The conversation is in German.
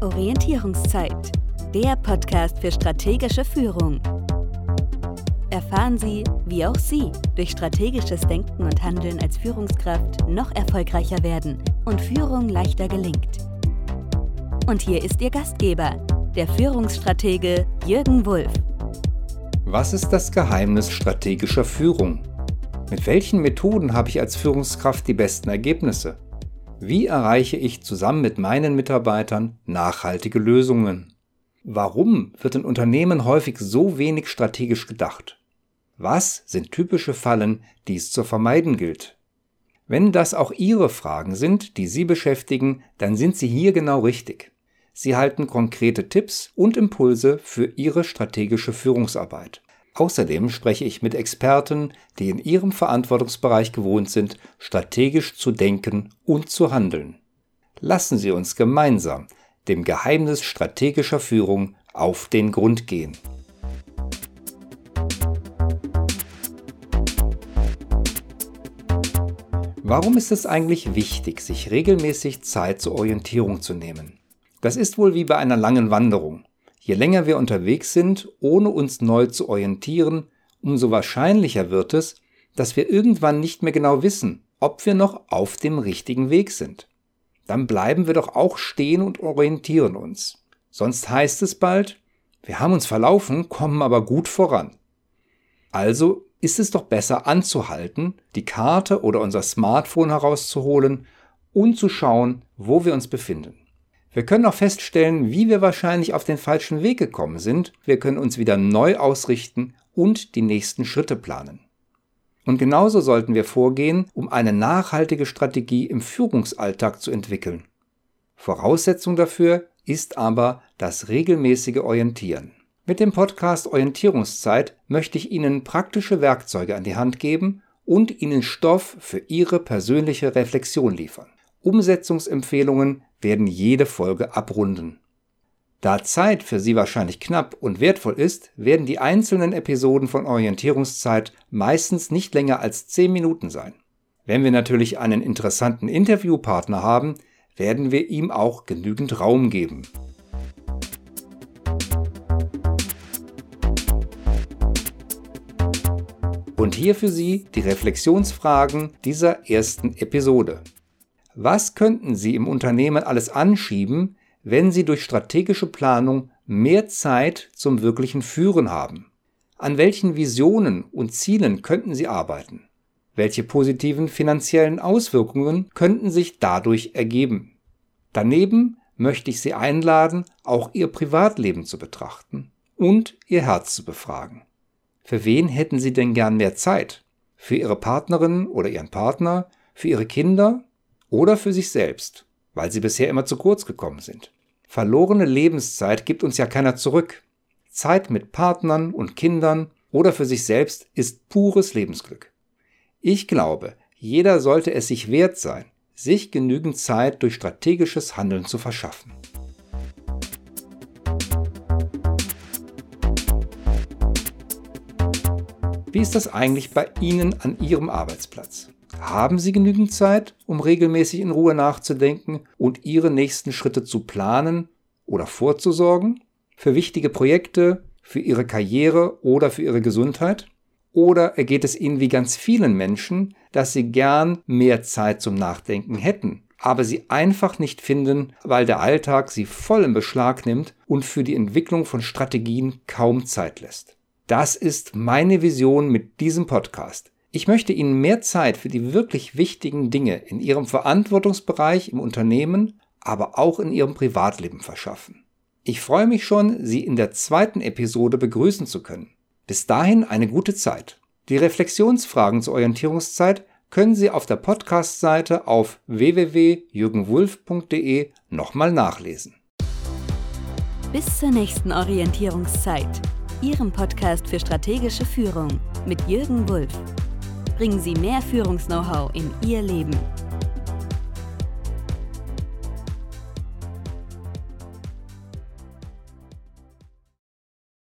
Orientierungszeit, der Podcast für strategische Führung. Erfahren Sie, wie auch Sie durch strategisches Denken und Handeln als Führungskraft noch erfolgreicher werden und Führung leichter gelingt. Und hier ist Ihr Gastgeber, der Führungsstratege Jürgen Wulff. Was ist das Geheimnis strategischer Führung? Mit welchen Methoden habe ich als Führungskraft die besten Ergebnisse? Wie erreiche ich zusammen mit meinen Mitarbeitern nachhaltige Lösungen? Warum wird in Unternehmen häufig so wenig strategisch gedacht? Was sind typische Fallen, die es zu vermeiden gilt? Wenn das auch Ihre Fragen sind, die Sie beschäftigen, dann sind Sie hier genau richtig. Sie halten konkrete Tipps und Impulse für Ihre strategische Führungsarbeit. Außerdem spreche ich mit Experten, die in ihrem Verantwortungsbereich gewohnt sind, strategisch zu denken und zu handeln. Lassen Sie uns gemeinsam dem Geheimnis strategischer Führung auf den Grund gehen. Warum ist es eigentlich wichtig, sich regelmäßig Zeit zur Orientierung zu nehmen? Das ist wohl wie bei einer langen Wanderung. Je länger wir unterwegs sind, ohne uns neu zu orientieren, umso wahrscheinlicher wird es, dass wir irgendwann nicht mehr genau wissen, ob wir noch auf dem richtigen Weg sind. Dann bleiben wir doch auch stehen und orientieren uns. Sonst heißt es bald, wir haben uns verlaufen, kommen aber gut voran. Also ist es doch besser anzuhalten, die Karte oder unser Smartphone herauszuholen und zu schauen, wo wir uns befinden. Wir können auch feststellen, wie wir wahrscheinlich auf den falschen Weg gekommen sind. Wir können uns wieder neu ausrichten und die nächsten Schritte planen. Und genauso sollten wir vorgehen, um eine nachhaltige Strategie im Führungsalltag zu entwickeln. Voraussetzung dafür ist aber das regelmäßige Orientieren. Mit dem Podcast Orientierungszeit möchte ich Ihnen praktische Werkzeuge an die Hand geben und Ihnen Stoff für Ihre persönliche Reflexion liefern. Umsetzungsempfehlungen werden jede Folge abrunden. Da Zeit für Sie wahrscheinlich knapp und wertvoll ist, werden die einzelnen Episoden von Orientierungszeit meistens nicht länger als 10 Minuten sein. Wenn wir natürlich einen interessanten Interviewpartner haben, werden wir ihm auch genügend Raum geben. Und hier für Sie die Reflexionsfragen dieser ersten Episode. Was könnten Sie im Unternehmen alles anschieben, wenn Sie durch strategische Planung mehr Zeit zum wirklichen Führen haben? An welchen Visionen und Zielen könnten Sie arbeiten? Welche positiven finanziellen Auswirkungen könnten sich dadurch ergeben? Daneben möchte ich Sie einladen, auch Ihr Privatleben zu betrachten und Ihr Herz zu befragen. Für wen hätten Sie denn gern mehr Zeit? Für Ihre Partnerin oder Ihren Partner? Für Ihre Kinder? Oder für sich selbst, weil sie bisher immer zu kurz gekommen sind. Verlorene Lebenszeit gibt uns ja keiner zurück. Zeit mit Partnern und Kindern oder für sich selbst ist pures Lebensglück. Ich glaube, jeder sollte es sich wert sein, sich genügend Zeit durch strategisches Handeln zu verschaffen. Wie ist das eigentlich bei Ihnen an Ihrem Arbeitsplatz? Haben Sie genügend Zeit, um regelmäßig in Ruhe nachzudenken und Ihre nächsten Schritte zu planen oder vorzusorgen? Für wichtige Projekte, für Ihre Karriere oder für Ihre Gesundheit? Oder ergeht es Ihnen wie ganz vielen Menschen, dass Sie gern mehr Zeit zum Nachdenken hätten, aber sie einfach nicht finden, weil der Alltag sie voll im Beschlag nimmt und für die Entwicklung von Strategien kaum Zeit lässt? Das ist meine Vision mit diesem Podcast. Ich möchte Ihnen mehr Zeit für die wirklich wichtigen Dinge in Ihrem Verantwortungsbereich im Unternehmen, aber auch in Ihrem Privatleben verschaffen. Ich freue mich schon, Sie in der zweiten Episode begrüßen zu können. Bis dahin eine gute Zeit. Die Reflexionsfragen zur Orientierungszeit können Sie auf der Podcast-Seite auf www.jürgenwulf.de nochmal nachlesen. Bis zur nächsten Orientierungszeit, Ihrem Podcast für strategische Führung mit Jürgen Wulff bringen Sie mehr Führungs-Know-how in Ihr Leben.